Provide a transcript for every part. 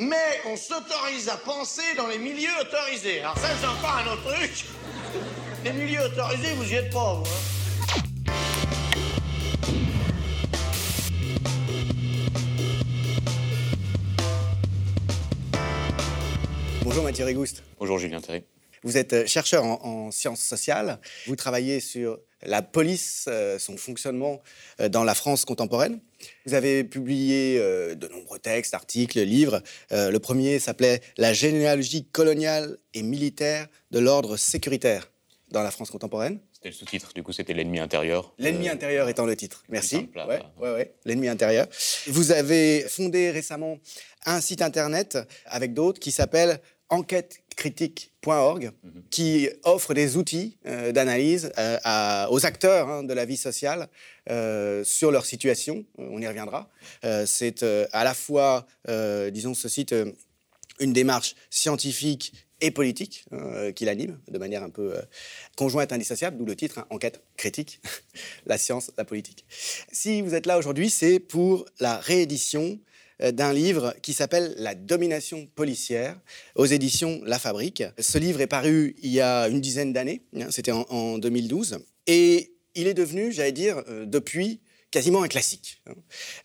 mais on s'autorise à penser dans les milieux autorisés. Alors ça, c'est encore un autre truc. Les milieux autorisés, vous y êtes pas, vous. hein. Bonjour Mathieu Rigouste. Bonjour Julien Terry. Vous êtes euh, chercheur en, en sciences sociales. Vous travaillez sur la police, euh, son fonctionnement euh, dans la France contemporaine. Vous avez publié euh, de nombreux textes, articles, livres. Le premier s'appelait La généalogie coloniale et militaire de l'ordre sécuritaire dans la France contemporaine. C'était le sous-titre, du coup c'était l'ennemi intérieur. L'ennemi Euh, intérieur étant le titre. Merci. Ouais, ouais, ouais. L'ennemi intérieur. Vous avez fondé récemment un site internet avec d'autres qui s'appelle enquêtecritique.org, Mhm. qui offre des outils euh, d'analyse euh, à- aux acteurs hein, de la vie sociale euh, sur leur situation. On y reviendra. C'est à la fois, disons, ce site, une démarche scientifique et politique euh, qui l'anime de manière un peu conjointe, indissociable, d'où le titre, hein, Enquête critique, la science, la politique. Si vous êtes là aujourd'hui, c'est pour la réédition d'un livre qui s'appelle La domination policière aux éditions La Fabrique. Ce livre est paru il y a une dizaine d'années, hein, c'était en, en 2012, et il est devenu, j'allais dire, euh, depuis quasiment un classique. hein.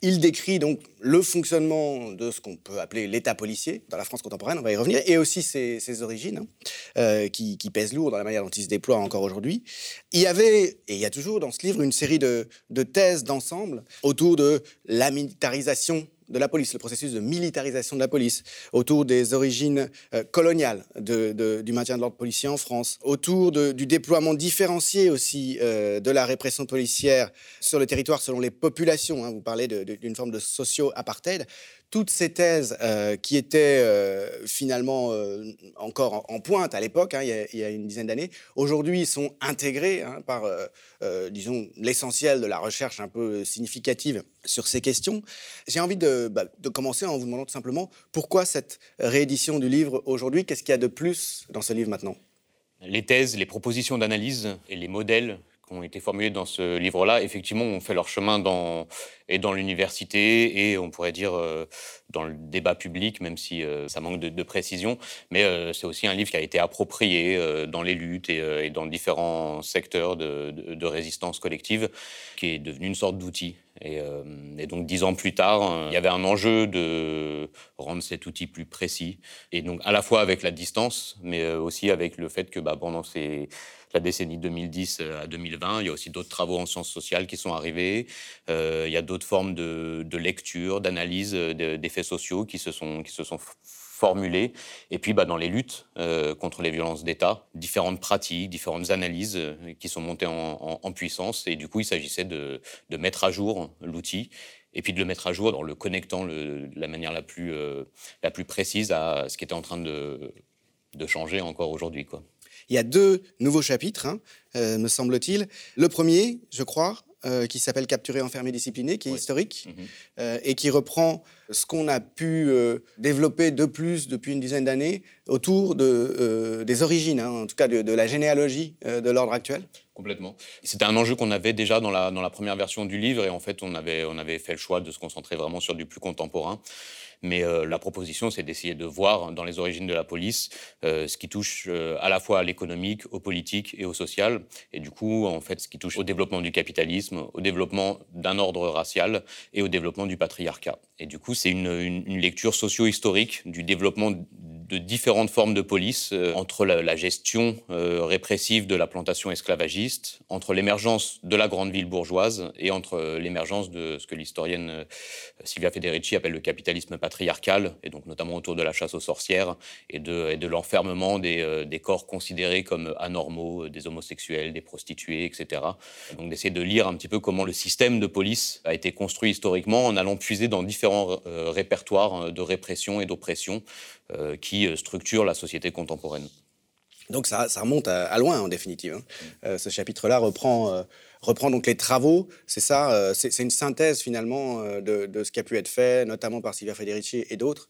Il décrit donc le fonctionnement de ce qu'on peut appeler l'État policier dans la France contemporaine, on va y revenir, et aussi ses, origines, hein, euh, qui, pèsent lourd dans la manière dont il se déploie encore aujourd'hui. Il y avait, et il y a toujours dans ce livre, une série de thèses d'ensemble autour de la militarisation de la police, le processus de militarisation de la police, autour des origines euh, coloniales du maintien de l'ordre policier en France, autour du déploiement différencié aussi euh, de la répression policière sur le territoire selon les populations. hein. Vous parlez d'une forme de socio-apartheid. Toutes ces thèses euh, qui étaient euh, finalement euh, encore en, pointe à l'époque, hein, il, y a- une dizaine d'années, aujourd'hui sont intégrées hein, par, disons, l'essentiel de la recherche un peu significative sur ces questions. J'ai envie de, bah, de commencer en vous demandant tout simplement pourquoi cette réédition du livre aujourd'hui? Qu'est-ce qu'il y a de plus dans ce livre maintenant? Les thèses, les propositions d'analyse et les modèles qui ont été formulés dans ce livre-là, effectivement, ont fait leur chemin dans, et dans l'université et on pourrait dire euh, dans le débat public, même si euh, ça manque de, précision. Mais euh, c'est aussi un livre qui a été approprié dans les luttes et, dans différents secteurs de résistance collective, qui est devenu une sorte d'outil. Et, euh, et donc dix ans plus tard, euh, il y avait un enjeu de rendre cet outil plus précis. Et donc à la fois avec la distance, mais euh, aussi avec le fait que bah, pendant ces, la décennie 2010 à 2020, il y a aussi d'autres travaux en sciences sociales qui sont arrivés. Euh, il y a d'autres formes de, de lecture, d'analyse euh, de- des faits sociaux qui se sont, qui se sont formulées. Et puis bah, dans les luttes euh, contre les violences d'État, différentes pratiques, différentes analyses euh, qui sont montées en, puissance. Et du coup, il s'agissait de, mettre à jour l'outil et puis de le mettre à jour en le connectant de la manière la plus, euh, la plus précise à ce qui était en train de, de changer encore aujourd'hui. quoi. Il y a deux nouveaux chapitres, hein, me semble-t-il. Le premier, je crois, euh, qui s'appelle Capturer, enfermer, discipliner, qui est Oui. historique Mhm. euh, et qui reprend ce qu'on a pu euh, développer de plus depuis une dizaine d'années autour de, des origines, hein, en tout cas de, de la généalogie de l'ordre actuel. Complètement. C'était un enjeu qu'on avait déjà dans la, dans la première version du livre et en fait on avait, on avait fait le choix de se concentrer vraiment sur du plus contemporain. Mais euh, la proposition, c'est d'essayer de voir dans les origines de la police euh, ce qui touche euh, à la fois à l'économique, au politique et au social. Et du coup, en fait, ce qui touche au développement du capitalisme, au développement d'un ordre racial et au développement du patriarcat. Et du coup, c'est une, une- une lecture socio-historique du développement de différentes formes de police euh, entre la, gestion euh, répressive de la plantation esclavagiste, entre l'émergence de la grande ville bourgeoise et entre euh, l'émergence de ce que l'historienne Silvia Federici appelle le capitalisme patriarcal, et donc notamment autour de la chasse aux sorcières et de, l'enfermement des, des corps considérés comme anormaux, des homosexuels, des prostituées, etc. Donc d'essayer de lire un petit peu comment le système de police a été construit historiquement en allant puiser dans différents répertoires de répression et d'oppression euh, euh, structurent la société contemporaine. Donc ça, ça remonte à, loin en définitive. hein. Euh, ce chapitre-là reprend euh, reprend donc les travaux. C'est ça, euh, c'est une synthèse finalement euh, de, ce qui a pu être fait, notamment par Silvia Federici et d'autres,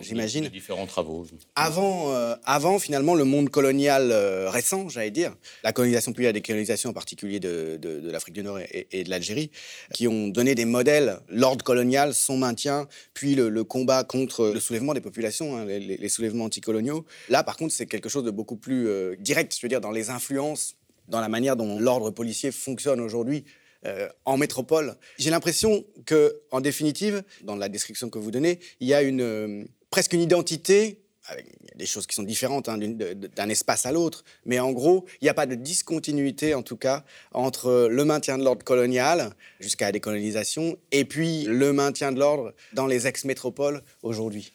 j'imagine. Différents travaux. Avant, euh, avant finalement le monde colonial récent, j'allais dire, la colonisation puis la décolonisation en particulier de, l'Afrique du Nord et, de l'Algérie, qui ont donné des modèles, l'ordre colonial, son maintien, puis le, combat contre le soulèvement des populations, hein, les, les, soulèvements anticoloniaux. Là, par contre, c'est quelque chose de beaucoup plus direct, je veux dire, dans les influences dans la manière dont l'ordre policier fonctionne aujourd'hui euh, en métropole. J'ai l'impression que, en définitive, dans la description que vous donnez, il y a une, euh, presque une identité. Il y a des choses qui sont différentes hein, d'un espace à l'autre, mais en gros, il n'y a pas de discontinuité, en tout cas, entre le maintien de l'ordre colonial jusqu'à la décolonisation et puis le maintien de l'ordre dans les ex-métropoles aujourd'hui.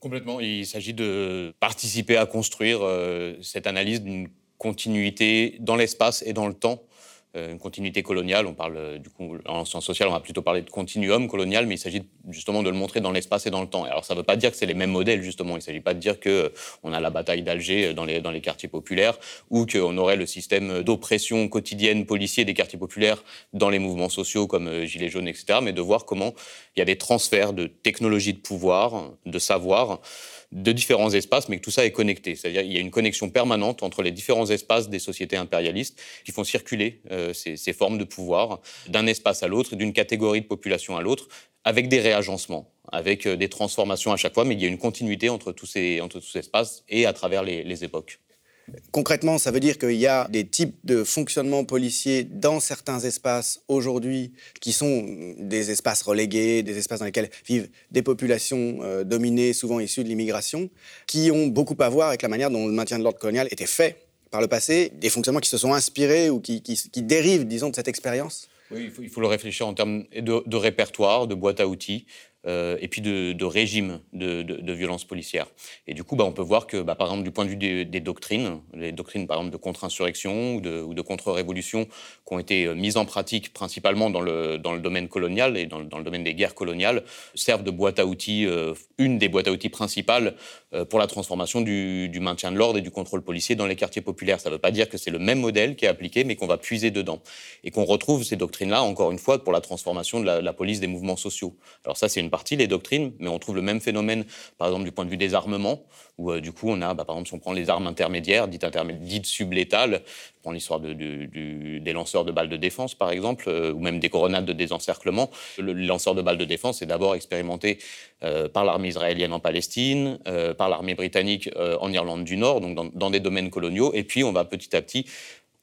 Complètement. Il s'agit de participer à construire euh, cette analyse d'une continuité dans l'espace et dans le temps. Euh, une continuité coloniale, on parle euh, du coup en sciences sociales, on va plutôt parler de continuum colonial, mais il s'agit justement de le montrer dans l'espace et dans le temps. alors ça ne veut pas dire que c'est les mêmes modèles justement. Il ne s'agit pas de dire que euh, on a la bataille d'Alger dans les, dans les quartiers populaires ou qu'on aurait le système d'oppression quotidienne policier des quartiers populaires dans les mouvements sociaux comme Gilets jaunes, etc. Mais de voir comment il y a des transferts de technologies de pouvoir, de savoir de différents espaces, mais que tout ça est connecté. C'est-à-dire qu'il y a une connexion permanente entre les différents espaces des sociétés impérialistes qui font circuler euh, ces, formes de pouvoir d'un espace à l'autre, d'une catégorie de population à l'autre, avec des réagencements, avec euh, des transformations à chaque fois, mais il y a une continuité entre tous ces, entre tous ces espaces et à travers les époques. Concrètement, ça veut dire qu'il y a des types de fonctionnement policiers dans certains espaces aujourd'hui qui sont des espaces relégués, des espaces dans lesquels vivent des populations euh, dominées, souvent issues de l'immigration, qui ont beaucoup à voir avec la manière dont le maintien de l'ordre colonial était fait par le passé, des fonctionnements qui se sont inspirés ou qui, dérivent, disons, de cette expérience oui, il faut, le réfléchir en termes de répertoire, de boîte à outils. Euh, et puis de, régime de, de, violence policière. Et du coup, bah, on peut voir que, bah, par exemple, du point de vue des, doctrines, les doctrines, par exemple, de contre-insurrection ou de, de contre-révolution, qui ont été euh, mises en pratique principalement dans le, dans le domaine colonial et dans, le domaine des guerres coloniales, servent de boîte à outils, euh, une des boîtes à outils principales pour la transformation du, du maintien de l'ordre et du contrôle policier dans les quartiers populaires. Ça ne veut pas dire que c'est le même modèle qui est appliqué, mais qu'on va puiser dedans. Et qu'on retrouve ces doctrines-là, encore une fois, pour la transformation de la, la police des mouvements sociaux. Alors ça, c'est une les doctrines, mais on trouve le même phénomène, par exemple, du point de vue des armements, où euh, du coup, on a, bah, par exemple, si on prend les armes intermédiaires, dites, sublétales, on prend l'histoire de, des lanceurs de balles de défense, par exemple, euh, ou même des coronades de désencerclement. Le, lanceur de balles de défense est d'abord expérimenté euh, par l'armée israélienne en Palestine, par l'armée britannique en Irlande du Nord, donc dans des domaines coloniaux, et puis on va petit à petit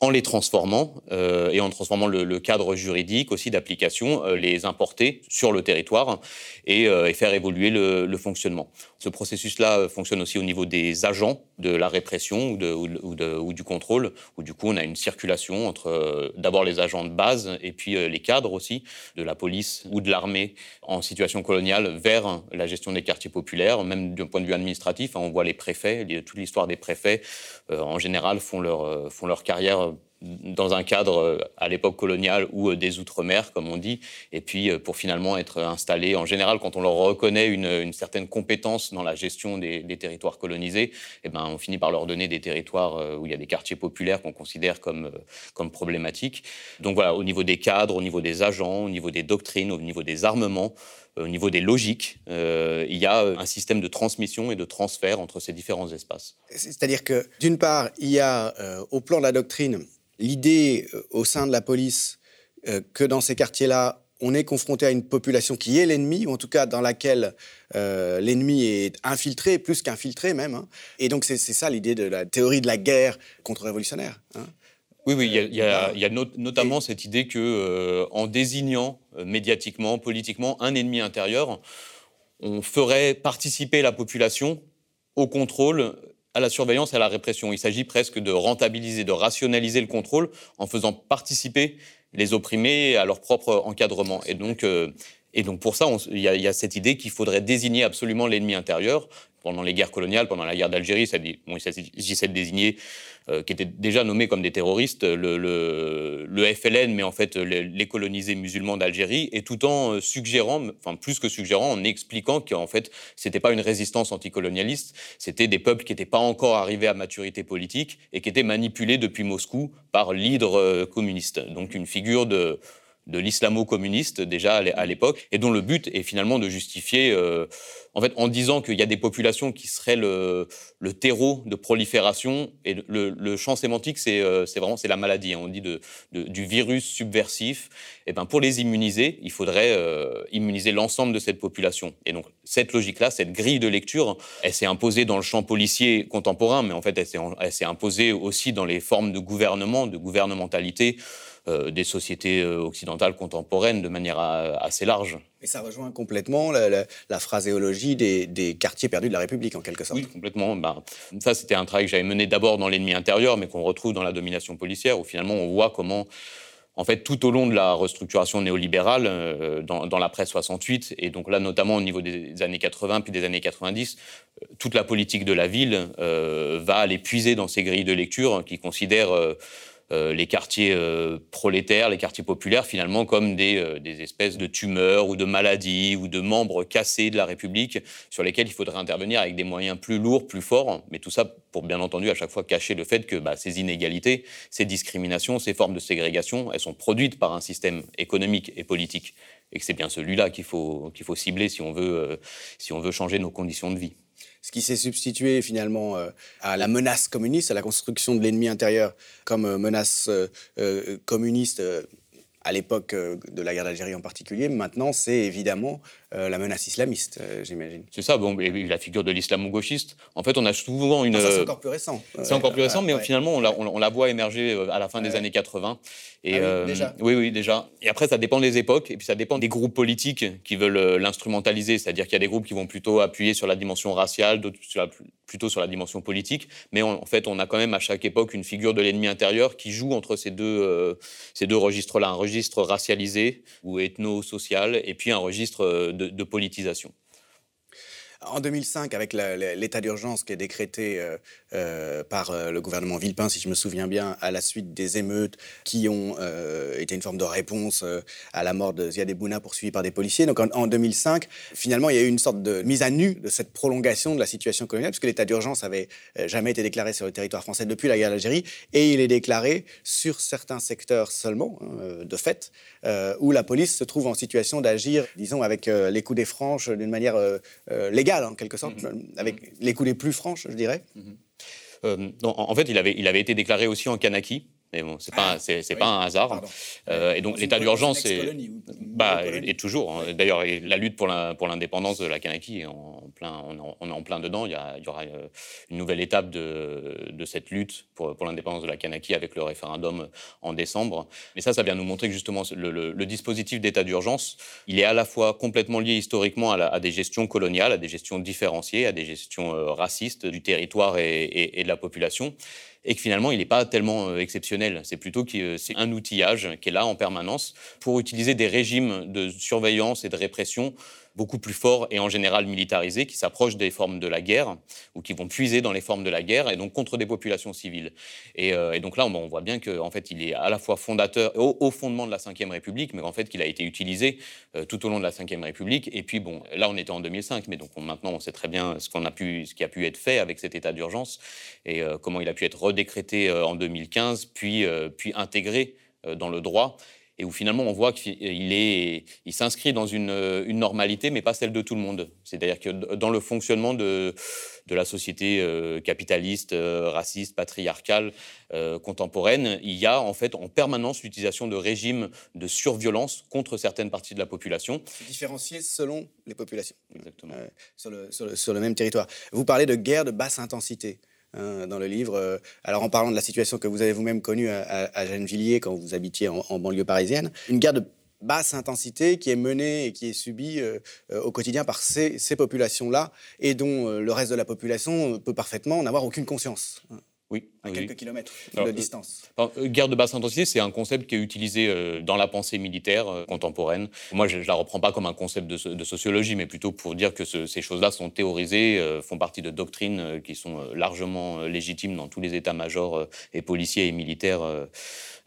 en les transformant euh, et en transformant le, cadre juridique aussi d'application, euh, les importer sur le territoire et, euh, faire évoluer le, fonctionnement. Ce processus-là fonctionne aussi au niveau des agents de la répression ou, de, ou, du contrôle, où du coup on a une circulation entre d'abord les agents de base et puis les cadres aussi de la police ou de l'armée en situation coloniale vers la gestion des quartiers populaires, même d'un point de vue administratif. Hein, on voit les préfets, toute l'histoire des préfets en général font leur, font leur carrière dans un cadre euh, à l'époque coloniale ou euh, des Outre-mer, comme on dit, et puis euh, pour finalement être installés. En général, quand on leur reconnaît une, certaine compétence dans la gestion des, territoires colonisés, eh ben, on finit par leur donner des territoires où il y a des quartiers populaires qu'on considère comme, comme problématiques. Donc voilà, au niveau des cadres, au niveau des agents, au niveau des doctrines, au niveau des armements, au niveau des logiques, il y a un système de transmission et de transfert entre ces différents espaces. C'est-à-dire que, d'une part, il y a, au plan de la doctrine, l'idée euh, au sein de la police euh, que dans ces quartiers-là, on est confronté à une population qui est l'ennemi, ou en tout cas dans laquelle euh, l'ennemi est infiltré, plus qu'infiltré même. Hein. Et donc c'est ça l'idée de la théorie de la guerre contre-révolutionnaire. Hein. Oui, oui, il y a, notamment cette idée que, en désignant médiatiquement, politiquement, un ennemi intérieur, on ferait participer la population au contrôle à la surveillance et à la répression. Il s'agit presque de rentabiliser, de rationaliser le contrôle en faisant participer les opprimés à leur propre encadrement. Et donc, euh, et donc pour ça, il y, a cette idée qu'il faudrait désigner absolument l'ennemi intérieur, pendant les guerres coloniales, pendant la guerre d'Algérie, bon, il s'agissait de désigner euh, qui étaient déjà nommés comme des terroristes, le, le, FLN, mais en fait les, colonisés musulmans d'Algérie, et tout en suggérant, enfin plus que suggérant, en expliquant qu'en fait c'était pas une résistance anticolonialiste, c'était des peuples qui n'étaient pas encore arrivés à maturité politique et qui étaient manipulés depuis Moscou par l'hydre euh, communiste. Donc une figure de de l'islamo-communiste déjà à l'époque, et dont le but est finalement de justifier, euh, en fait, en disant qu'il y a des populations qui seraient le, terreau de prolifération, et le, champ sémantique, c'est euh, vraiment c'est la maladie. Hein. on dit de, du virus subversif. Et ben pour les immuniser, il faudrait euh, immuniser l'ensemble de cette population. Et donc cette logique-là, cette grille de lecture, elle s'est imposée dans le champ policier contemporain, mais en fait, elle s'est imposée aussi dans les formes de gouvernement, de gouvernementalité. Euh, des sociétés euh, occidentales contemporaines de manière euh, assez large. Et ça rejoint complètement la, phraséologie des, quartiers perdus de la République, en quelque sorte. Oui, complètement. Ben, ça, c'était un travail que j'avais mené d'abord dans l'ennemi intérieur, mais qu'on retrouve dans la domination policière, où finalement on voit comment en fait, tout au long de la restructuration néolibérale, dans, dans l'après 68, et donc là notamment au niveau des années 80 puis des années 90, toute la politique de la ville va aller puiser dans ces grilles de lecture qui considèrent les quartiers euh, prolétaires, les quartiers populaires, finalement, comme euh, des, espèces de tumeurs ou de maladies ou de membres cassés de la République sur lesquels il faudrait intervenir avec des moyens plus lourds, plus forts. Mais tout ça pour, bien entendu, à chaque fois cacher le fait que bah, ces inégalités, ces discriminations, ces formes de ségrégation, elles sont produites par un système économique et politique. Et que c'est bien celui-là qu'il faut, cibler si on veut changer nos conditions de vie ce qui s'est substitué finalement euh, à la menace communiste, à la construction de l'ennemi intérieur comme euh, menace euh, communiste à l'époque de la guerre d'Algérie en particulier. Maintenant, c'est évidemment euh, la menace islamiste, euh, j'imagine. C'est ça, bon, et la figure de l'islamo-gauchiste. En fait, on a souvent une. Ah, c'est encore plus récent. C'est encore plus récent, mais finalement, on la, on, la, voit émerger euh, à la fin des années 80. Et, ah oui, déjà. oui, oui, déjà. Et après, ça dépend des époques, et puis ça dépend des groupes politiques qui veulent l'instrumentaliser. C'est-à-dire qu'il y a des groupes qui vont plutôt appuyer sur la dimension raciale, d'autres plutôt sur la dimension politique. Mais en fait, on a quand même à chaque époque une figure de l'ennemi intérieur qui joue entre ces deux, ces deux registres-là. Un registre racialisé ou ethno-social, et puis un registre de de, politisation. En 2005, avec l'état d'urgence qui est décrété euh, euh, par euh, le gouvernement Villepin, si je me souviens bien, à la suite des émeutes qui ont été une forme de réponse à la mort de Ziad Ebouna poursuivi par des policiers. Donc en, 2005, finalement, il y a eu une sorte de mise à nu de cette prolongation de la situation coloniale, puisque l'état d'urgence avait jamais été déclaré sur le territoire français depuis la guerre d'Algérie, et il est déclaré sur certains secteurs seulement, hein, de fait, où la police se trouve en situation d'agir, disons, avec les coups des franches d'une manière légale en quelque sorte, mhm. avec les coulées plus franches, je dirais. Mhm. Euh, en fait, il avait, il avait été déclaré aussi en Kanaki, mais bon, c'est pas, ah, pas un hasard. Euh, et donc l'état d'urgence est, bah, et toujours. Hein. D'ailleurs, la lutte pour, la, pour l'indépendance de la Kanaki est en plein, on, est en plein dedans. Il y, a, il y aura euh, une nouvelle étape de, de cette lutte pour, pour l'indépendance de la Kanaki avec le référendum en décembre. Mais ça, ça vient nous montrer que justement le, le, dispositif d'état d'urgence, il est à la fois complètement lié historiquement à, des gestions coloniales, à des gestions différenciées, à des gestions euh, racistes du territoire et, et, et de la population et que finalement, il n'est pas tellement euh, exceptionnel. C'est plutôt que c'est un outillage qui est là en permanence pour utiliser des régimes de surveillance et de répression beaucoup plus forts et en général militarisés, qui s'approchent des formes de la guerre ou qui vont puiser dans les formes de la guerre et donc contre des populations civiles. Et, euh, donc là, on, voit bien qu'en fait, il est à la fois fondateur, au, fondement de la Ve République, mais en fait, qu'il a été utilisé euh, tout au long de la Ve République. Et puis, bon, là, on était en 2005, mais donc maintenant, on sait très bien ce, qu'on a pu, ce qui a pu être fait avec cet état d'urgence et euh, comment il a pu être redécrété en 2015, puis, puis intégré dans le droit et où finalement on voit qu'il est, il s'inscrit dans une, une, normalité, mais pas celle de tout le monde. C'est-à-dire que dans le fonctionnement de, de la société euh, capitaliste, euh, raciste, patriarcale, euh, contemporaine, il y a en fait en permanence l'utilisation de régimes de surviolence contre certaines parties de la population. Différencié selon les populations. Exactement. sur, le, sur, le, sur le même territoire. Vous parlez de guerre de basse intensité. Hein, dans le livre. Euh, alors en parlant de la situation que vous avez vous-même connue à, à, Gennevilliers quand vous habitiez en, banlieue parisienne, une guerre de basse intensité qui est menée et qui est subie euh, euh, au quotidien par ces, populations-là et dont le reste de la population peut parfaitement n'avoir aucune conscience. Oui. À oui. quelques kilomètres de euh, distance. Euh, guerre de basse intensité, c'est un concept qui est utilisé euh, dans la pensée militaire contemporaine. Moi, je ne la reprends pas comme un concept de, so- de sociologie, mais plutôt pour dire que ce- ces choses-là sont théorisées, font partie de doctrines qui sont largement légitimes dans tous les états-majors et policiers et militaires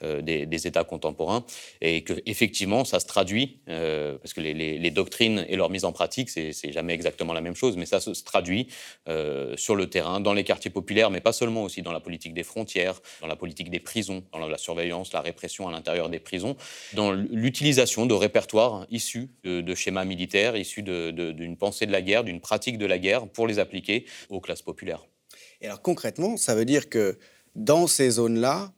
des, des États contemporains, et que effectivement, ça se traduit, parce que les, les- les doctrines et leur mise en pratique, c'est jamais exactement la même chose, mais ça se, se traduit sur le terrain, dans les quartiers populaires, mais pas seulement aussi dans la politique des frontières, dans la politique des prisons, dans la surveillance, la répression à l'intérieur des prisons, dans l'utilisation de répertoires issus de, schémas militaires, issus d'une pensée de la guerre, d'une pratique de la guerre, pour les appliquer aux classes populaires. Et alors concrètement, ça veut dire que dans ces zones-là,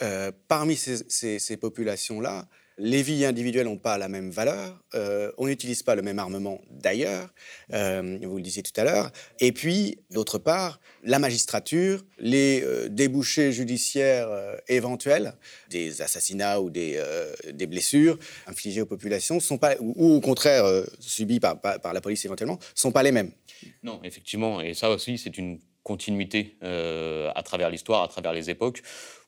euh, parmi ces populations-là, les vies individuelles n'ont pas la même valeur, euh, on n'utilise pas le même armement d'ailleurs, euh, vous le disiez tout à l'heure, et puis d'autre part, la magistrature, les euh, débouchés judiciaires éventuels, des assassinats ou des, blessures infligées aux populations, sont pas, ou, au contraire subies par, par- la police éventuellement, sont pas les mêmes. Non, effectivement, et ça aussi, c'est une continuité à travers l'histoire, à travers les époques,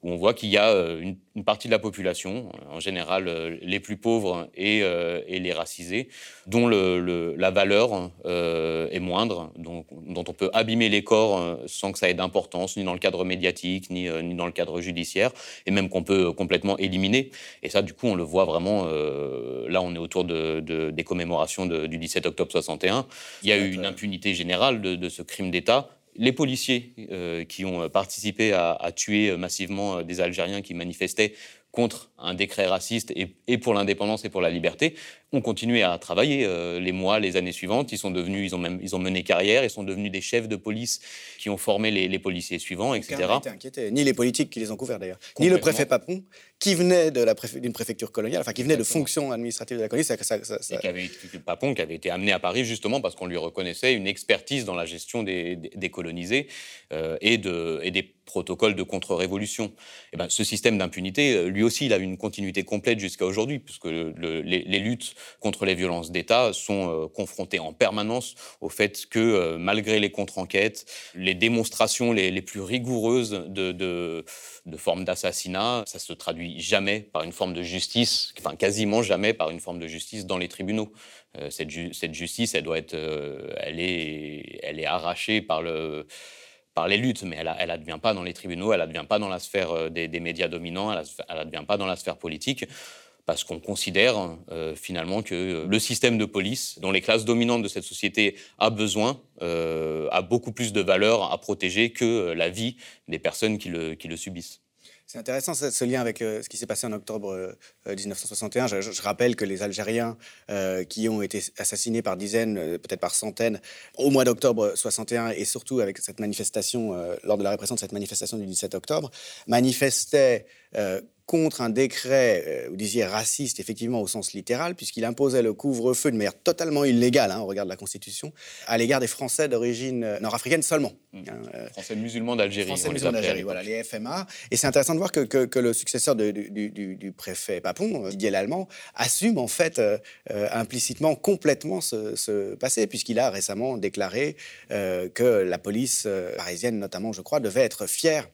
où on voit qu'il y a euh, une, une partie de la population, en général euh, les plus pauvres et, euh, et les racisés, dont le- le- la valeur euh, est moindre, dont, dont on peut abîmer les corps sans que ça ait d'importance, ni dans le cadre médiatique, ni, euh, ni dans le cadre judiciaire, et même qu'on peut complètement éliminer. Et ça, du coup, on le voit vraiment, là, on est autour de, de- des commémorations de- du 17 octobre 61. Il y a eu une impunité générale de, de ce crime d'État. Les policiers euh, qui ont participé à, à tuer massivement euh, des Algériens qui manifestaient contre un décret raciste et, et pour l'indépendance et pour la liberté, ont continué à travailler euh, les mois, les années suivantes. Ils sont devenus, ils ont même, ils ont mené carrière, ils sont devenus des chefs de police qui ont formé les, les policiers suivants, etc. Été inquiété, ni les politiques qui les ont couverts d'ailleurs, ni le préfet Papon, qui venait d'une préfecture coloniale, enfin qui venait de fonctions administratives de la colonie. Ça, ça- ça- Et qui avait Papon, qui avait été amené à Paris justement parce qu'on lui reconnaissait une expertise dans la gestion des, des- des colonisés euh, et, de, et des protocoles de contre-révolution. Et ben, ce système d'impunité, euh, lui aussi, il a une continuité complète jusqu'à aujourd'hui, puisque le- les, les luttes contre les violences d'État sont euh, confrontées en permanence au fait que, euh, malgré les contre-enquêtes, les démonstrations les, plus rigoureuses de, formes d'assassinat, ça se traduit jamais par une forme de justice, enfin quasiment jamais par une forme de justice dans les tribunaux. Euh, cette, ju- cette justice, elle doit être, elle est, elle est arrachée par le par les luttes, mais elle a- elle pas dans les tribunaux, elle advient pas dans la sphère des, médias dominants, elle, a- elle advient pas dans la sphère politique, parce qu'on considère euh, finalement que euh, le système de police, dont les classes dominantes de cette société a besoin, euh, a beaucoup plus de valeur à protéger que la vie des personnes qui le, subissent. C'est intéressant ce, lien avec ce qui s'est passé en octobre euh, euh, 1961. Je, rappelle que les Algériens qui ont été assassinés par dizaines, peut-être par centaines, au mois d'octobre 61 et surtout avec cette manifestation, lors de la répression de cette manifestation du 17 octobre, manifestaient contre un décret, euh, vous disiez raciste, effectivement au sens littéral, puisqu'il imposait le couvre-feu de manière totalement illégale, hein, au regard de la Constitution, à l'égard des Français d'origine euh, nord-africaine seulement. hein, euh, Français musulmans d'Algérie. Français musulmans d'Algérie, voilà, les FMA. Et c'est intéressant de voir que, que- que le successeur de- du, du- du- préfet Papon, Didier Lallemand, assume en fait euh, implicitement complètement ce, ce passé, puisqu'il a récemment déclaré euh, que la police parisienne, notamment, je crois, devait être fière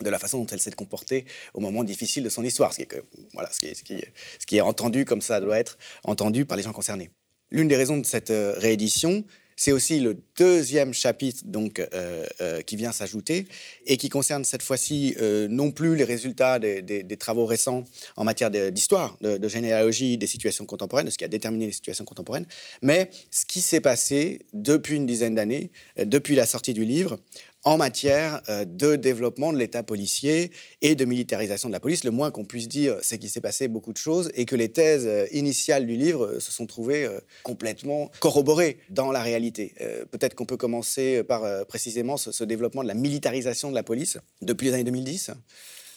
de la façon dont elle s'est comportée au moment difficile de son histoire, ce qui est, voilà, ce qui ce qui ce qui est entendu comme ça doit être entendu par les gens concernés. L'une des raisons de cette euh, réédition, c'est aussi le deuxième chapitre donc, euh, euh, qui vient s'ajouter et qui concerne cette fois-ci non plus les résultats des, travaux récents en matière d'histoire, de, de généalogie des situations contemporaines, de ce qui a déterminé les situations contemporaines, mais ce qui s'est passé depuis une dizaine d'années, depuis la sortie du livre, en matière euh, de développement de l'État policier et de militarisation de la police. Le moins qu'on puisse dire, c'est qu'il s'est passé beaucoup de choses et que les thèses euh, initiales du livre euh, se sont trouvées complètement corroborées dans la réalité. Peut-être qu'on peut commencer par précisément ce, ce développement de la militarisation de la police depuis les années 2010,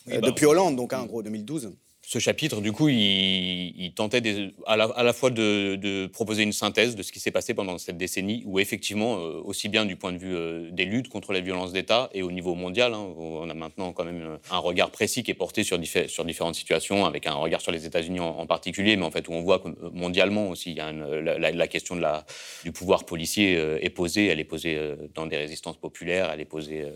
Oui, euh, bah, depuis Hollande, donc hein, en gros 2012. Ce chapitre, du coup, il, tentait à, la, fois de, proposer une synthèse de ce qui s'est passé pendant cette décennie, où effectivement, euh, aussi bien du point de vue euh, des luttes contre les violences d'État et au niveau mondial, hein, on a maintenant quand même euh, un regard précis qui est porté sur, différentes situations, avec un regard sur les États-Unis en, particulier, mais en fait où on voit que mondialement aussi, la, question la, du pouvoir policier est posée, elle est posée dans des résistances populaires, elle est posée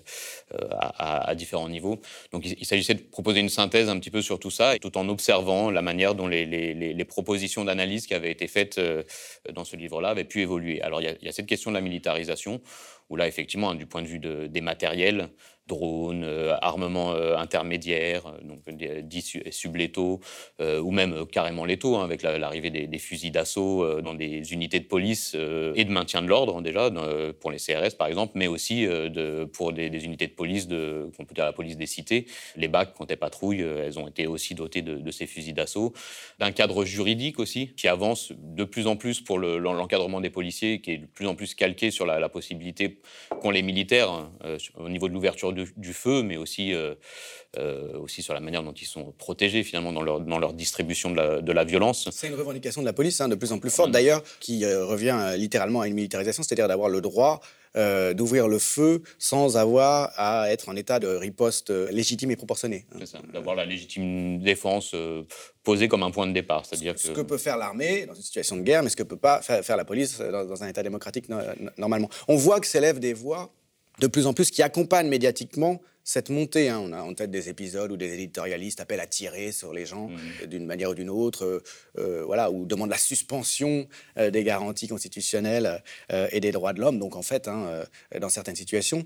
à, différents niveaux. Donc il, s'agissait de proposer une synthèse un petit peu sur tout ça, tout en en observant la manière dont les, propositions d'analyse qui avaient été faites euh, dans ce livre-là avaient pu évoluer. Alors il y, a, cette question de la militarisation, où là, effectivement, hein, du point de vue des matériels, drones, euh, armements euh, intermédiaires, euh, donc dits sublétaux, ou même carrément létaux, hein, avec l'arrivée des, fusils d'assaut dans des unités de police et de maintien de l'ordre déjà, pour les CRS par exemple, mais aussi pour des, unités de police, de, qu'on peut dire la police des cités. Les BAC, quand elles patrouillent, elles ont été aussi dotées de, ces fusils d'assaut. D'un cadre juridique aussi, qui avance de plus en plus pour l'encadrement des policiers, qui est de plus en plus calqué sur la, possibilité qu'ont les militaires hein, au niveau de l'ouverture du feu, mais aussi, euh, euh, aussi sur la manière dont ils sont protégés finalement dans leur, dans leur distribution de la, de la violence. C'est une revendication de la police hein, de plus en plus forte d'ailleurs, qui euh, revient littéralement à une militarisation, c'est-à-dire d'avoir le droit d'ouvrir le feu sans avoir à être en état de riposte légitime et proportionnée. Hein. C'est ça, d'avoir la légitime défense posée comme un point de départ. C'est-à-dire ce que... peut faire l'armée dans une situation de guerre, mais ce que peut pas faire, la police dans, dans, un état démocratique normalement. On voit que s'élèvent des voix de plus en plus qui accompagnent médiatiquement cette montée. Hein. On a en tête des épisodes où des éditorialistes appellent à tirer sur les gens mmh. d'une manière ou d'une autre, euh, euh, voilà, ou demandent la suspension euh, des garanties constitutionnelles et des droits de l'homme. Donc en fait, hein, dans certaines situations,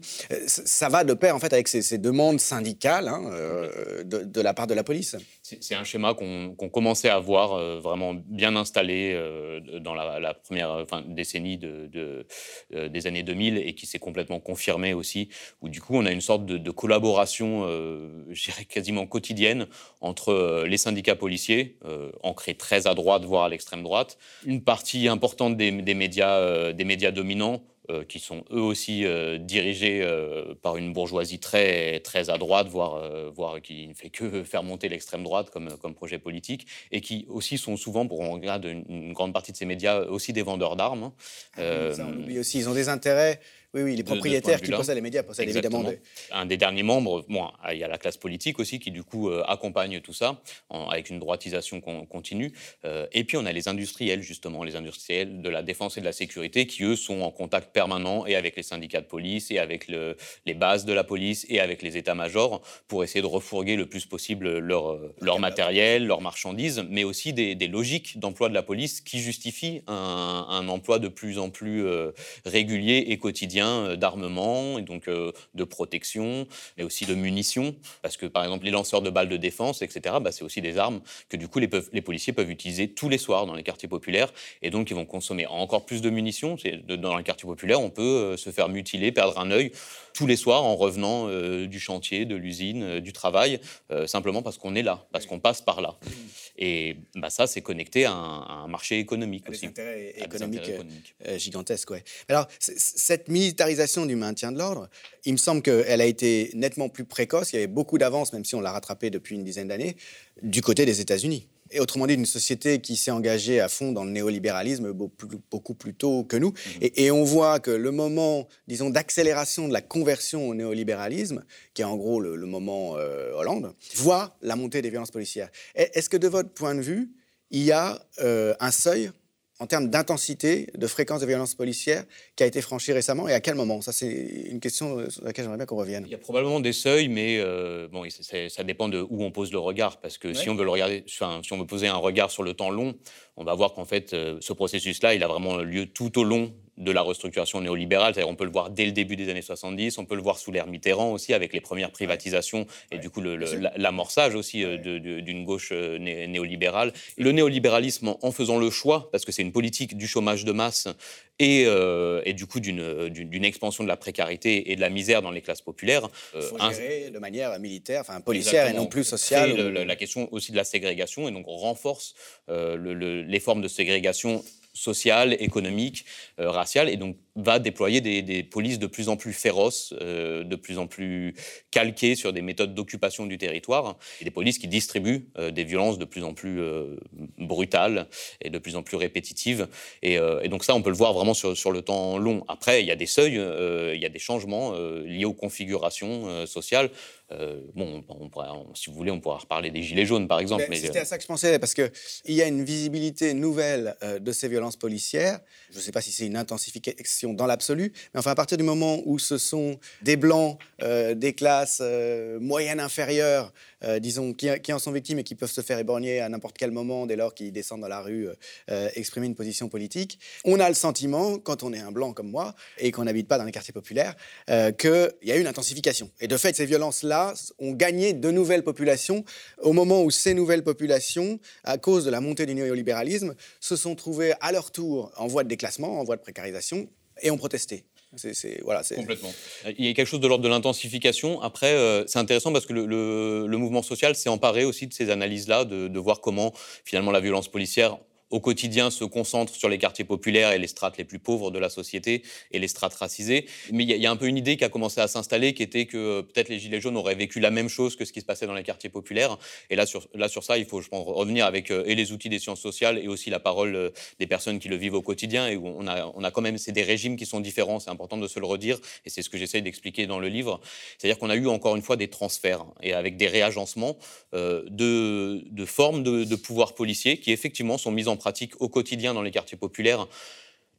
ça va de pair en fait avec ces, demandes syndicales hein, de, la part de la police. C'est un schéma qu'on commençait à voir vraiment bien installé dans la, première décennie de, des années 2000 et qui s'est complètement confirmé aussi, où du coup on a une sorte de, de collaboration, euh, je dirais quasiment quotidienne, entre euh, les syndicats policiers, euh, ancrés très à droite, voire à l'extrême droite, une partie importante des, médias, des médias dominants, qui sont eux aussi dirigés par une bourgeoisie très, très à droite, voire, voire qui ne fait que faire monter l'extrême droite comme, comme projet politique, et qui aussi sont souvent, pour on regarde une, grande partie de ces médias, aussi des vendeurs d'armes. Hein. Ah ça, on oublie aussi, ils ont des intérêts oui, oui, les propriétaires qui possèdent les médias possèdent évidemment. Un des derniers membres, bon, il y a la classe politique aussi qui du coup euh, accompagne tout ça avec une droitisation continue. Euh, et puis on a les industriels justement, les industriels de la défense et de la sécurité qui eux sont en contact permanent et avec les syndicats de police et avec les bases de la police et avec les états-majors pour essayer de refourguer le plus possible leur, euh, leur matériel, leurs marchandises, mais aussi des, logiques d'emploi de la police qui justifient un, emploi de plus en plus régulier et quotidien euh, d'armement et donc euh, de protection, mais aussi de munitions, parce que par exemple les lanceurs de balles de défense, etc., bah, c'est aussi des armes que du coup les, les, policiers peuvent utiliser tous les soirs dans les quartiers populaires, et donc ils vont consommer encore plus de munitions. Dans les quartiers populaires, on peut euh, se faire mutiler, perdre un œil tous les soirs en revenant du chantier, de l'usine, du travail, simplement parce qu'on est là, parce qu'on passe par là. Et bah, ça, c'est connecté à un, marché économique à aussi. Des intérêts économiques, gigantesques, ouais. Alors, cette militarisation du maintien de l'ordre, il me semble qu'elle a été nettement plus précoce. Il y avait beaucoup d'avance, même si on l'a rattrapé depuis une dizaine d'années, du côté des États-Unis. Et autrement dit, une société qui s'est engagée à fond dans le néolibéralisme beaucoup plus tôt que nous. Mhm. Et, on voit que le moment, disons, d'accélération de la conversion au néolibéralisme, qui est en gros le, moment euh, Hollande, voit la montée des violences policières. Est-ce que de votre point de vue, il y a euh, un seuil en termes d'intensité, de fréquence de violences policières qui a été franchi récemment et à quel moment? Ça, c'est une question sur laquelle j'aimerais bien qu'on revienne. Il y a probablement des seuils, mais euh, bon, ça dépend de où on pose le regard. Parce que si, on veut le regarder, si on veut poser un regard sur le temps long, on va voir qu'en fait, euh, ce processus-là, il a vraiment lieu tout au long de la restructuration néolibérale. C'est-à-dire, on peut le voir dès le début des années 70, on peut le voir sous l'ère Mitterrand aussi, avec les premières privatisations et du coup l'amorçage aussi euh, d'une gauche euh, néolibérale. Le néolibéralisme, en faisant le choix, parce que c'est une politique du chômage de masse et, euh, et du coup d'une expansion de la précarité et de la misère dans les classes populaires. Il faut gérer de manière militaire, enfin policière et non plus sociale. La question aussi de la ségrégation et donc renforce les formes de ségrégation sociales, économiques, raciales, et donc va déployer des, polices de plus en plus féroces, de plus en plus calquées sur des méthodes d'occupation du territoire, et des polices qui distribuent des violences de plus en plus brutales et de plus en plus répétitives. Et, donc ça, on peut le voir vraiment sur, le temps long. Après, il y a des seuils, il y a des changements liés aux configurations sociales. Euh, bon, on si vous voulez, on pourra reparler des Gilets jaunes, par exemple. Mais, C'était à ça que je pensais, parce qu'il y a une visibilité nouvelle euh, de ces violences policières. Je ne sais pas si c'est une intensification dans l'absolu, mais enfin, à partir du moment où ce sont des Blancs, euh, des classes moyennes inférieures, disons, qui, qui, en sont victimes et qui peuvent se faire éborgner à n'importe quel moment dès lors qu'ils descendent dans la rue exprimer une position politique, on a le sentiment, quand on est un Blanc comme moi, et qu'on n'habite pas dans les quartiers populaires, qu'il y a une intensification. Et de fait, ces violences-là, ont gagné de nouvelles populations au moment où ces nouvelles populations, à cause de la montée du néolibéralisme, se sont trouvées à leur tour en voie de déclassement, en voie de précarisation, et ont protesté. Voilà, Complètement. Il y a quelque chose de l'ordre de l'intensification. Après, euh, c'est intéressant parce que le, mouvement social s'est emparé aussi de ces analyses-là, de, voir comment finalement la violence policière au quotidien se concentre sur les quartiers populaires et les strates les plus pauvres de la société et les strates racisées. Mais il y, a un peu une idée qui a commencé à s'installer, qui était que euh, peut-être les Gilets jaunes auraient vécu la même chose que ce qui se passait dans les quartiers populaires. Et là, sur, là, sur ça, il faut, je pense, revenir avec euh, et les outils des sciences sociales et aussi la parole euh, des personnes qui le vivent au quotidien. Et on a, on a quand même, c'est des régimes qui sont différents, c'est important de se le redire. Et c'est ce que j'essaie d'expliquer dans le livre. C'est-à-dire qu'on a eu encore une fois des transferts et avec des réagencements de, de, formes de, de pouvoir policier qui effectivement sont mises en pratique au quotidien dans les quartiers populaires,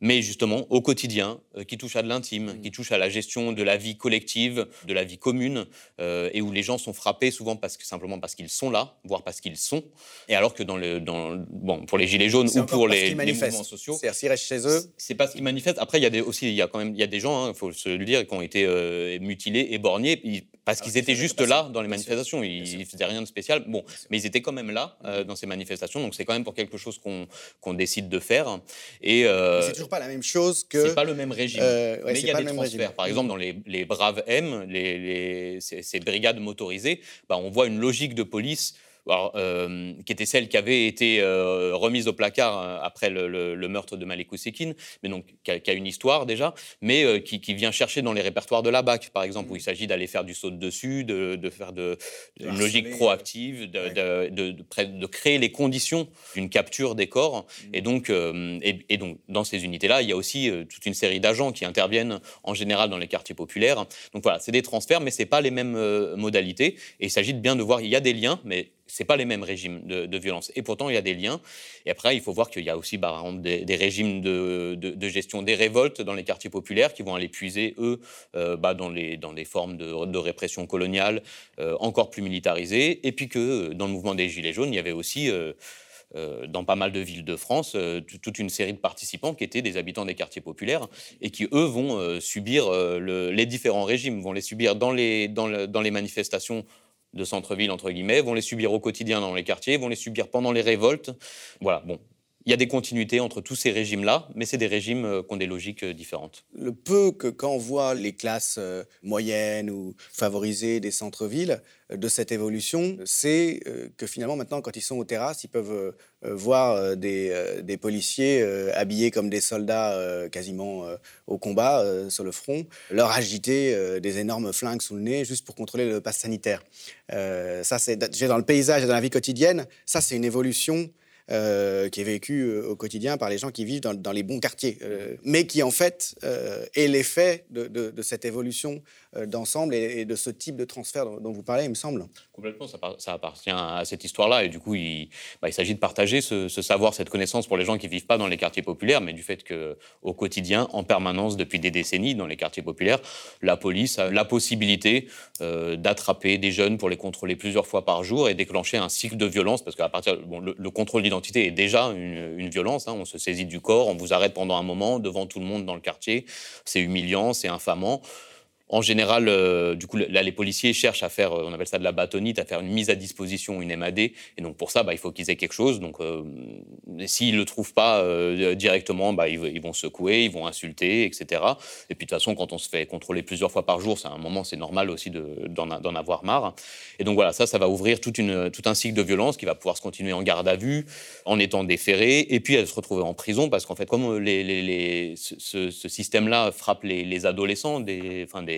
mais justement au quotidien, euh, qui touche à de l'intime, mmh. qui touche à la gestion de la vie collective, de la vie commune, euh, et où les gens sont frappés souvent parce que, simplement parce qu'ils sont là, voire parce qu'ils sont. Et alors que dans le, dans, bon, pour les gilets jaunes ou pour les, les, mouvements sociaux, c'est-à-dire s'ils restent chez eux, c'est pas ce qu'ils manifestent. Après, il y a des, aussi, il y a quand même, il y a des gens, il hein, faut se le dire, qui ont été euh, mutilés, éborgnés. Parce qu'ils étaient juste là dans les manifestations. Ils ne faisaient rien de spécial. Bon, mais ils étaient quand même là euh, dans ces manifestations. Donc c'est quand même pour quelque chose qu'on décide de faire. Et euh, toujours pas la même chose que. C'est pas le même régime. Euh, mais il y a des transferts. Par exemple, dans les, les Braves M, les, ces, brigades motorisées, bah, on voit une logique de police euh, qui était celle qui avait été euh, remise au placard euh, après le, meurtre de Malik Ousekine, mais donc qui a, une histoire déjà, mais qui, vient chercher dans les répertoires de la BAC, par exemple, où il s'agit d'aller faire du saut de dessus, de, faire de, une logique proactive, de, de, créer les conditions d'une capture des corps. Mm. Et, donc, et, donc, dans ces unités-là, il y a aussi toute une série d'agents qui interviennent en général dans les quartiers populaires. Donc voilà, c'est des transferts, mais c'est pas les mêmes modalités. Et il s'agit de bien de voir, il y a des liens, mais c'est pas les mêmes régimes de, violence. Et pourtant, il y a des liens. Et après, il faut voir qu'il y a aussi, bah, des, régimes de, gestion des révoltes dans les quartiers populaires qui vont aller puiser, eux, euh, bah, dans, les, dans des formes de, répression coloniale euh, encore plus militarisées. Et puis que euh, dans le mouvement des Gilets jaunes, il y avait aussi... dans pas mal de villes de France, toute une série de participants qui étaient des habitants des quartiers populaires et qui, eux, vont subir les différents régimes, vont les subir dans les, dans les manifestations de centre-ville, entre guillemets, vont les subir au quotidien dans les quartiers, vont les subir pendant les révoltes. Voilà, bon. Il y a des continuités entre tous ces régimes-là, mais c'est des régimes euh, qui ont des logiques euh, différentes. Le peu que quand on voit les classes euh, moyennes ou favorisées des centres-villes de cette évolution, c'est que finalement maintenant, quand ils sont aux terrasses, ils peuvent voir des, policiers habillés comme des soldats quasiment au combat sur le front, leur agiter des énormes flingues sous le nez juste pour contrôler le pass sanitaire. ça, c'est dans le paysage et dans la vie quotidienne, ça c'est une évolution euh, qui est vécu euh, au quotidien par les gens qui vivent dans, les bons quartiers, euh, mais qui en fait est l'effet de, cette évolution d'ensemble et, de ce type de transfert dont, vous parlez, il me semble. Complètement, ça, appartient à cette histoire-là, et du coup, il, bah, il s'agit de partager ce, savoir, cette connaissance pour les gens qui vivent pas dans les quartiers populaires, mais du fait qu'au quotidien, en permanence, depuis des décennies, dans les quartiers populaires, la police a la possibilité d'attraper des jeunes pour les contrôler plusieurs fois par jour et déclencher un cycle de violence, parce qu'à partir bon, le, le contrôle d'identité est déjà une, violence. Hein. On se saisit du corps, on vous arrête pendant un moment devant tout le monde dans le quartier. C'est humiliant, c'est infamant. En général, euh, du coup, là, les policiers cherchent à faire, on appelle ça de la bâtonnite, à faire une mise à disposition, une MAD. Et donc, pour ça, bah, il faut qu'ils aient quelque chose. Donc, euh, s'ils ne le trouvent pas euh, directement, bah, ils, vont secouer, ils vont insulter, etc. Et puis, de toute façon, quand on se fait contrôler plusieurs fois par jour, c'est un moment, c'est normal aussi d'en avoir marre. Et donc, voilà, ça, ça va ouvrir tout un cycle de violence qui va pouvoir se continuer en garde à vue, en étant déféré, et puis se retrouver en prison, parce qu'en fait, comme ce, système-là frappe les, adolescents, enfin, des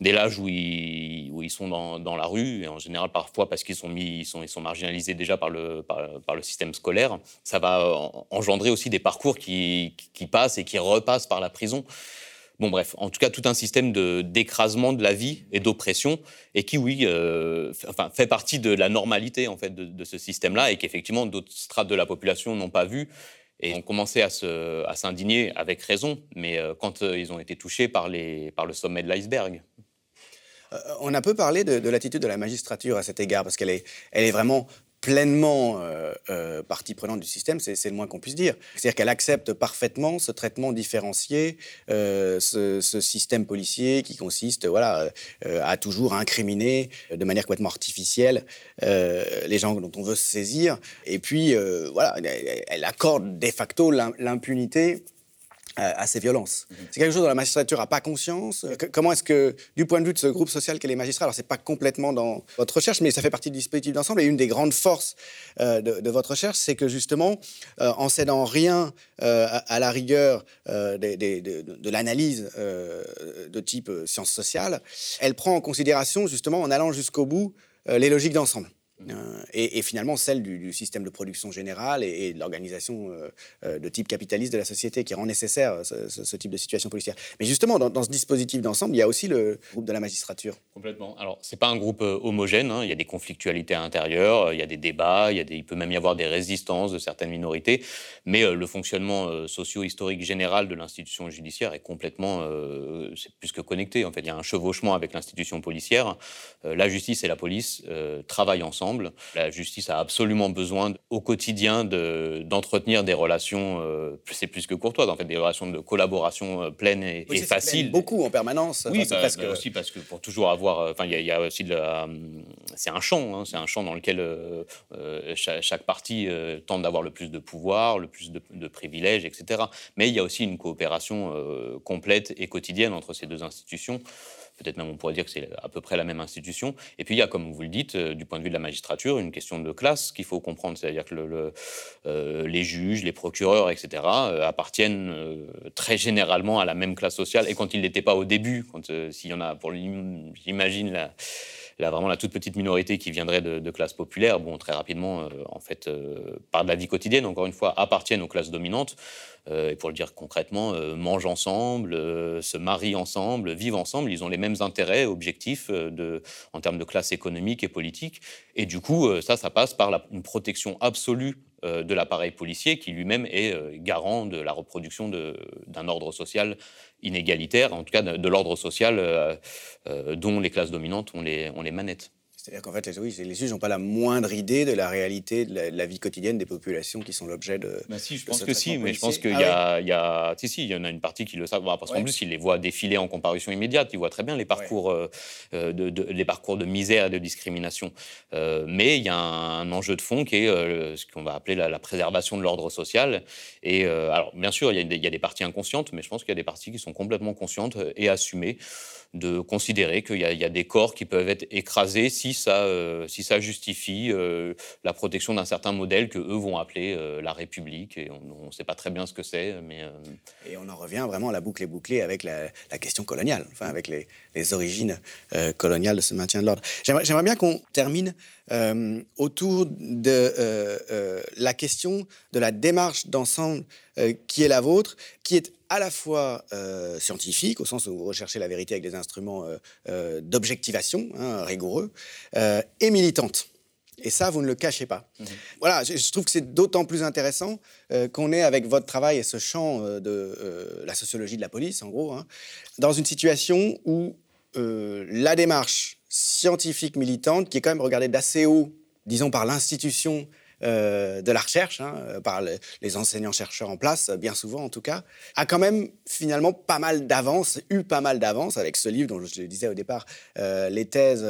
dès, l'âge où ils, sont dans, la rue, et en général parfois parce qu'ils sont, mis, ils sont, marginalisés déjà par le, système scolaire, ça va engendrer aussi des parcours qui, passent et qui repassent par la prison. Bon, bref, en tout cas, tout un système d'écrasement de, la vie et d'oppression, et qui, oui, euh, enfin, fait partie de la normalité en fait, de, de ce système-là, et qu'effectivement, d'autres strates de la population n'ont pas vu, et ont commencé à s'indigner avec raison, mais euh, quand euh, ils ont été touchés par, les, par le sommet de l'iceberg. Euh, on a peu parlé de, de l'attitude de la magistrature à cet égard, parce qu'elle est, elle est vraiment pleinement euh, euh, partie prenante du système, c'est le moins qu'on puisse dire. C'est-à-dire qu'elle accepte parfaitement ce traitement différencié, euh, ce, système policier qui consiste voilà, à toujours incriminer de manière complètement artificielle les gens dont on veut se saisir. Et puis, voilà, elle accorde de facto l'impunité à ces violences. Mhm. C'est quelque chose dont la magistrature n'a pas conscience. Euh, comment est-ce que, du point de vue de ce groupe social qu'est les magistrats, alors c'est pas complètement dans votre recherche, mais ça fait partie du dispositif d'ensemble, et une des grandes forces euh, de, votre recherche, c'est que justement, euh, en cédant rien à, la rigueur de, l'analyse de type sciences sociales, elle prend en considération, justement, en allant jusqu'au bout, les logiques d'ensemble. Euh, et, finalement celle du, système de production générale et, de l'organisation euh, euh, de type capitaliste de la société qui rend nécessaire ce, type de situation policière. Mais justement, dans, ce dispositif d'ensemble, il y a aussi le groupe de la magistrature. Complètement. Alors, c'est pas un groupe homogène. Hein. Il y a des conflictualités à l'intérieur, il y a des débats, il, y a des, il peut même y avoir des résistances de certaines minorités. Mais le fonctionnement socio-historique général de l'institution judiciaire est complètement, c'est plus que connecté. En fait, il y a un chevauchement avec l'institution policière. la justice et la police travaillent ensemble la justice a absolument besoin au quotidien d'entretenir des relations, euh, c'est plus que courtoises, en fait, des relations de collaboration euh, pleines et, et faciles. Beaucoup en permanence. Oui, bah, bah, aussi parce que pour toujours avoir, euh, enfin, il y, a aussi c'est un champ, hein, c'est un champ dans lequel chaque, partie tente d'avoir le plus de pouvoir, le plus de, de, privilèges, etc. Mais il y a aussi une coopération complète et quotidienne entre ces deux institutions peut-être même on pourrait dire que c'est à peu près la même institution. Et puis il y a, comme vous le dites, euh, du point de vue de la magistrature, une question de classe qu'il faut comprendre, c'est-à-dire que euh, les juges, les procureurs, etc., euh, appartiennent très généralement à la même classe sociale. Et quand ils n'étaient pas au début, quand s'il y en a, pour j'imagine la là, vraiment la toute petite minorité qui viendrait de, de classes populaires, bon, très rapidement, euh, en fait, euh, par de la vie quotidienne, encore une fois, appartiennent aux classes dominantes. Euh, et pour le dire concrètement, mangent ensemble, se marient ensemble, vivent ensemble. Ils ont les mêmes intérêts, objectifs de, en termes de classe économique et politique. Et du coup, ça, ça passe par la, une protection absolue de l'appareil policier qui lui-même est garant de la reproduction d'un ordre social inégalitaire, en tout cas de, l'ordre social euh, euh, dont les classes dominantes ont les manettes. C'est-à-dire qu'en fait, les, les juges n'ont pas la moindre idée de la réalité de la, vie quotidienne des populations qui sont l'objet de. Bah si, je pense que si, mais je pense qu'il ah y, a, si, si, il y en a une partie qui le savent. parce qu'en plus, ils les voient défiler en comparution immédiate. Ils voient très bien les parcours, euh, de, les parcours de misère et de discrimination. Euh, mais il y a un, enjeu de fond qui est euh, ce qu'on va appeler la, préservation de l'ordre social. Et alors, bien sûr, il y, il y, a des parties inconscientes, mais je pense qu'il y a des parties qui sont complètement conscientes et assumées de considérer qu'il y, a des corps qui peuvent être écrasés si euh, si ça justifie euh, la protection d'un certain modèle que eux vont appeler euh, la République. Et on ne sait pas très bien ce que c'est, mais et on en revient vraiment à la boucle est bouclée avec la, question coloniale, enfin avec les, les origines coloniales de ce maintien de l'ordre. J'aimerais bien qu'on termine autour de la question de la démarche d'ensemble qui est la vôtre, qui est à la fois euh, scientifique, au sens où vous recherchez la vérité avec des instruments euh, euh, d'objectivation hein, rigoureux, et militante. Et ça, vous ne le cachez pas. Mhm. Voilà, je, trouve que c'est d'autant plus intéressant qu'on est avec votre travail et ce champ de la sociologie de la police, en gros, hein, dans une situation où la démarche scientifique militante, qui est quand même regardée d'assez haut, disons par l'institution de la recherche, hein, par les enseignants-chercheurs en place, bien souvent en tout cas, a quand même finalement pas mal d'avance, eu pas mal d'avance avec ce livre dont je le disais au départ, les thèses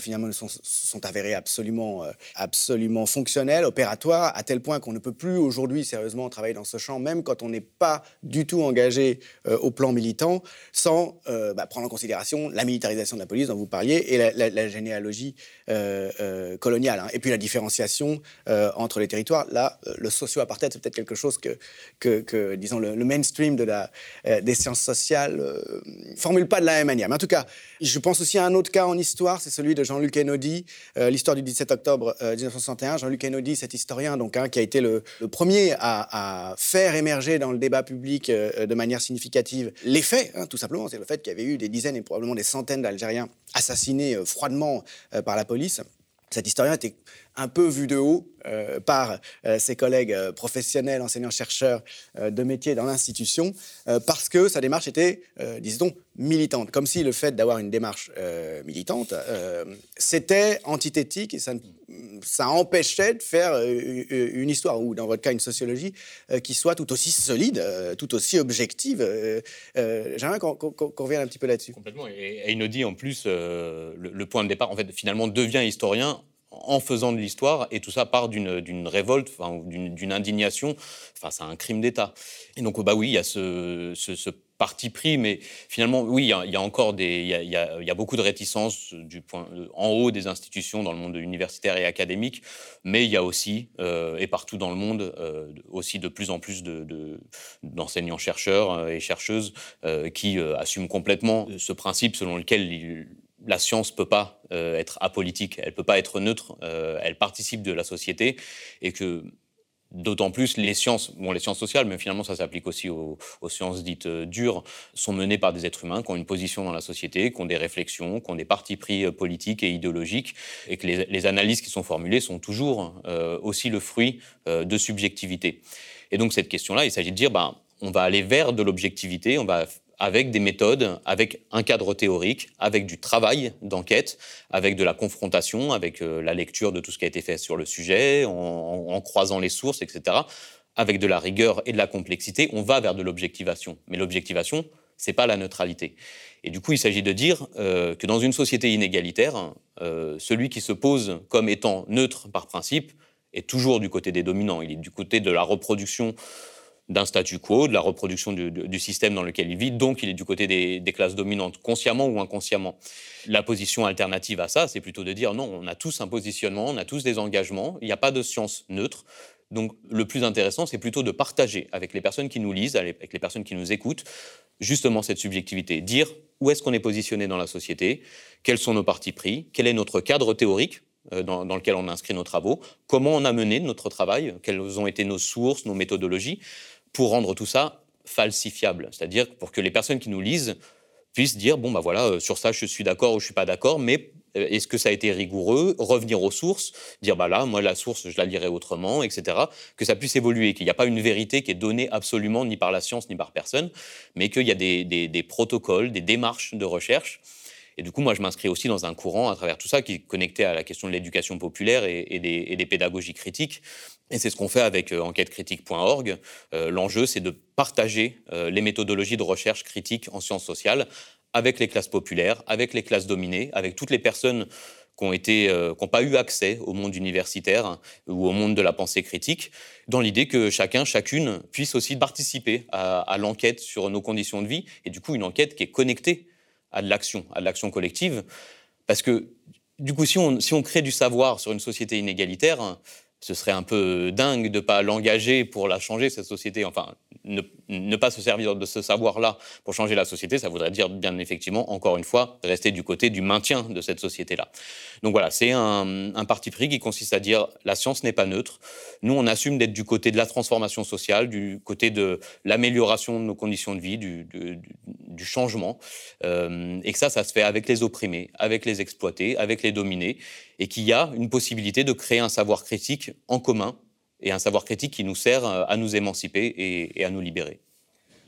finalement sont, sont avérées absolument, absolument fonctionnelles, opératoires, à tel point qu'on ne peut plus aujourd'hui sérieusement travailler dans ce champ, même quand on n'est pas du tout engagé au plan militant, sans bah, prendre en considération la militarisation de la police dont vous parliez et la, généalogie euh, euh, coloniale. Hein. Et puis la différenciation euh, entre les territoires. Là, le socio-apartheid, c'est peut-être quelque chose que, disons, le, mainstream la, des sciences sociales ne formule pas de la même manière. Mais en tout cas, je pense aussi à un autre cas en histoire, c'est celui de Jean-Luc Einaudi, l'histoire du 17 octobre 1961. Jean-Luc Einaudi, cet historien donc, hein, qui a été le, premier à, faire émerger dans le débat public de manière significative les faits, hein, tout simplement. C'est le fait qu'il y avait eu des dizaines et probablement des centaines d'Algériens assassinés euh, froidement euh, par la police. Cet historien était un peu vu de haut euh, par ses collègues professionnels, enseignants-chercheurs de métier dans l'institution, parce que sa démarche était, disons, militante. Comme si le fait d'avoir une démarche militante, c'était antithétique et ça, empêchait de faire une histoire, ou dans votre cas une sociologie, qui soit tout aussi solide, tout aussi objective. J'aimerais qu'on revienne un petit peu là-dessus. Complètement. Et Einaudi, en plus, le, le, point de départ, en fait, finalement, devient historien en faisant de l'histoire, et tout ça part d'une révolte, d'une indignation face à un crime d'État. Et donc, bah oui, il y a ce, parti pris, mais finalement, oui, il y, a, encore des, il y a, beaucoup de réticences du point, en haut des institutions dans le monde universitaire et académique, mais il y a aussi, euh, et partout dans le monde, euh, aussi de plus en plus d'enseignants-chercheurs euh, et chercheuses qui assument complètement ce principe selon lequel la science peut pas euh, être apolitique, elle peut pas être neutre, euh, elle participe de la société et que d'autant plus les sciences, bon les sciences sociales, mais finalement ça s'applique aussi aux, sciences dites euh, dures, sont menées par des êtres humains qui ont une position dans la société, qui ont des réflexions, qui ont des partis pris politiques et idéologiques, et que les, analyses qui sont formulées sont toujours aussi le fruit de subjectivité. Et donc cette question-là, il s'agit de dire, ben, on va aller vers de l'objectivité, on va avec des méthodes, avec un cadre théorique, avec du travail d'enquête, avec de la confrontation, avec euh, la lecture de tout ce qui a été fait sur le sujet, en, croisant les sources, etc. Avec de la rigueur et de la complexité, on va vers de l'objectivation. Mais l'objectivation, c'est pas la neutralité. Et du coup, il s'agit de dire euh, que dans une société inégalitaire, euh, celui qui se pose comme étant neutre par principe est toujours du côté des dominants. Il est du côté de la reproduction d'un statu quo, de la reproduction du, système dans lequel il vit, donc il est du côté des, classes dominantes, consciemment ou inconsciemment. La position alternative à ça, c'est plutôt de dire non, on a tous un positionnement, on a tous des engagements, il n'y a pas de science neutre. Donc le plus intéressant, c'est plutôt de partager avec les personnes qui nous lisent, avec les personnes qui nous écoutent, justement cette subjectivité, dire où est-ce qu'on est positionné dans la société, quels sont nos partis pris, quel est notre cadre théorique, euh, dans, dans, lequel on inscrit nos travaux, comment on a mené notre travail, quelles ont été nos sources, nos méthodologies, pour rendre tout ça falsifiable, c'est-à-dire pour que les personnes qui nous lisent puissent dire bon bah voilà euh, sur ça je suis d'accord ou je suis pas d'accord, mais euh, est-ce que ça a été rigoureux Revenir aux sources, dire bah là moi la source je la lirai autrement, etc. Que ça puisse évoluer, qu'il n'y a pas une vérité qui est donnée absolument ni par la science ni par personne, mais qu'il y a des, des protocoles, des démarches de recherche et du coup, moi, je m'inscris aussi dans un courant à travers tout ça qui est connecté à la question de l'éducation populaire et, des, pédagogies critiques. Et c'est ce qu'on fait avec euh, enquêtecritique.org. Euh, l'enjeu, c'est de partager euh, les méthodologies de recherche critique en sciences sociales avec les classes populaires, avec les classes dominées, avec toutes les personnes qui n'ont pas eu accès au monde universitaire ou au monde de la pensée critique, dans l'idée que chacun, chacune puisse aussi participer à l'enquête sur nos conditions de vie, et du coup une enquête qui est connectée à de l'action, à de l'action collective. Parce que, du coup, si on, si on crée du savoir sur une société inégalitaire, ce serait un peu dingue de ne pas l'engager pour la changer, cette société. Enfin, ne, pas se servir de ce savoir-là pour changer la société, ça voudrait dire bien effectivement, encore une fois, rester du côté du maintien de cette société-là. Donc voilà, c'est un, parti pris qui consiste à dire la science n'est pas neutre. Nous, on assume d'être du côté de la transformation sociale, du côté de l'amélioration de nos conditions de vie, du, du, changement, euh, et que ça, ça se fait avec les opprimés, avec les exploités, avec les dominés, et qu'il y a une possibilité de créer un savoir critique en commun et un savoir critique qui nous sert euh, à nous émanciper et, à nous libérer.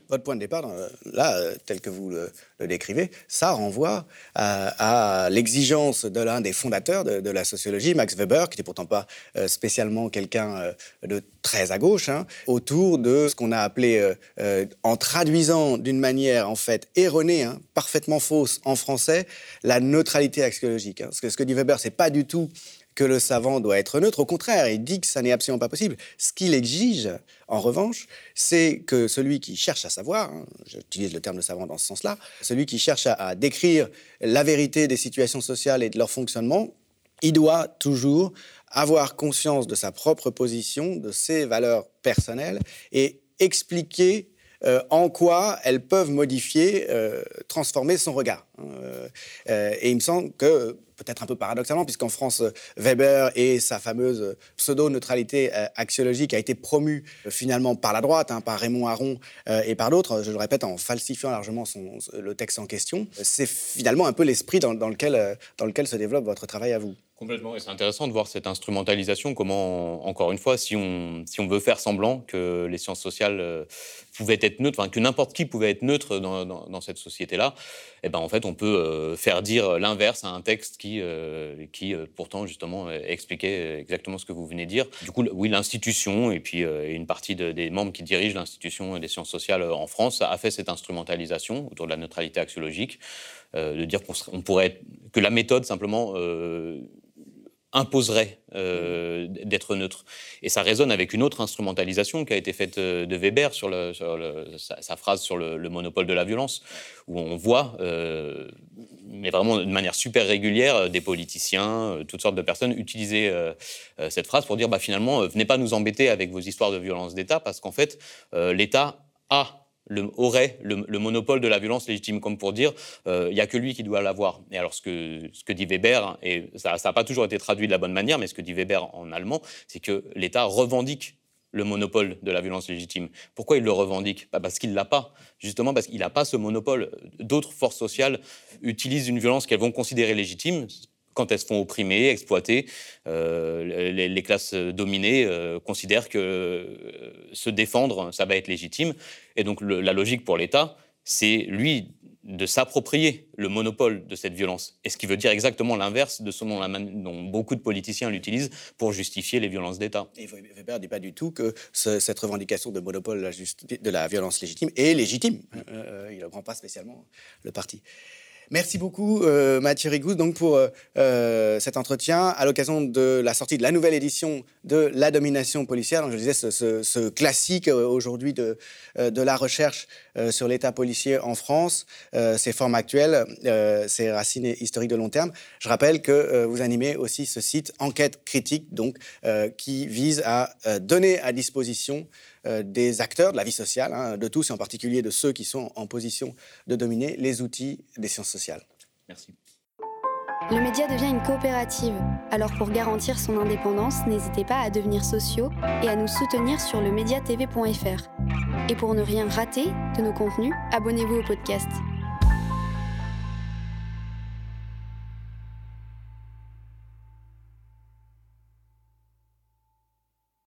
votre point de départ, là, euh, tel que vous le, décrivez, ça renvoie à, l'exigence de l'un des fondateurs de, la sociologie, Max Weber, qui n'était pourtant pas euh, spécialement quelqu'un euh, de très à gauche, hein, autour de ce qu'on a appelé, en traduisant d'une manière en fait erronée, hein, parfaitement fausse en français, la neutralité axiologique. Hein. Parce que ce que dit Weber, c'est pas du tout que le savant doit être neutre. Au contraire, il dit que ça n'est absolument pas possible. Ce qu'il exige, en revanche, c'est que celui qui cherche à savoir, hein, j'utilise le terme de savant dans ce sens-là, celui qui cherche à, décrire la vérité des situations sociales et de leur fonctionnement, il doit toujours avoir conscience de sa propre position, de ses valeurs personnelles et expliquer euh, en quoi elles peuvent modifier, euh, transformer son regard. Hein, euh, et il me semble que peut-être un peu paradoxalement, puisqu'en France, Weber et sa fameuse pseudo-neutralité axiologique a été promue finalement par la droite, hein, par Raymond Aron et par d'autres, je le répète, en falsifiant largement le texte en question. C'est finalement un peu l'esprit dans lequel se développe votre travail à vous. Complètement, et c'est intéressant de voir cette instrumentalisation, comment, encore une fois, si on, veut faire semblant que les sciences sociales pouvaient être neutres, enfin, que n'importe qui pouvait être neutre dans, cette société-là, eh ben, en fait, on peut faire dire l'inverse à un texte qui euh, qui euh, pourtant justement expliquait exactement ce que vous venez de dire. Du coup, oui, l'institution et puis euh, une partie des membres qui dirigent l'institution des sciences sociales en France a fait cette instrumentalisation autour de la neutralité axiologique, de dire qu'on pourrait que la méthode simplement imposerait euh, d'être neutre. Et ça résonne avec une autre instrumentalisation qui a été faite euh, de Weber sur, sa, phrase sur le, monopole de la violence, où on voit, euh, mais vraiment de manière super régulière, des politiciens, toutes sortes de personnes utiliser cette phrase pour dire bah, finalement, venez pas nous embêter avec vos histoires de violence d'État, parce qu'en fait, l'État a aurait le, monopole de la violence légitime, comme pour dire euh, il n'y a que lui qui doit l'avoir. Et alors ce que, ce que dit Weber, et ça n'a pas toujours été traduit de la bonne manière, mais ce que dit Weber en allemand, c'est que l'État revendique le monopole de la violence légitime. Pourquoi il le revendique? Bah, Parce qu'il ne l'a pas. Justement parce qu'il n'a pas ce monopole. D'autres forces sociales utilisent une violence qu'elles vont considérer légitime, quand elles se font opprimer, exploiter, euh, les, classes dominées euh, considèrent que euh, se défendre, ça va être légitime. Et donc la logique pour l'État, c'est lui de s'approprier le monopole de cette violence. Et ce qui veut dire exactement l'inverse de ce dont, beaucoup de politiciens l'utilisent pour justifier les violences d'État. Et Weber dit pas du tout que cette revendication de monopole de la, violence légitime est légitime. il ne prend pas spécialement le parti. Merci beaucoup euh, Mathieu Rigous donc pour euh, euh, cet entretien à l'occasion de la sortie de la nouvelle édition de La domination policière. Donc, je disais ce, classique aujourd'hui de, de la recherche sur l'état policier en France, ses formes actuelles, ses racines historiques de long terme. Je rappelle que vous animez aussi ce site Enquête critique donc qui vise à donner à disposition des acteurs de la vie sociale, hein, de tous et en particulier de ceux qui sont en position de dominer les outils des sciences sociales. Merci. Le média devient une coopérative, alors pour garantir son indépendance, n'hésitez pas à devenir sociaux et à nous soutenir sur le mediatv.fr. Et pour ne rien rater de nos contenus, abonnez-vous au podcast.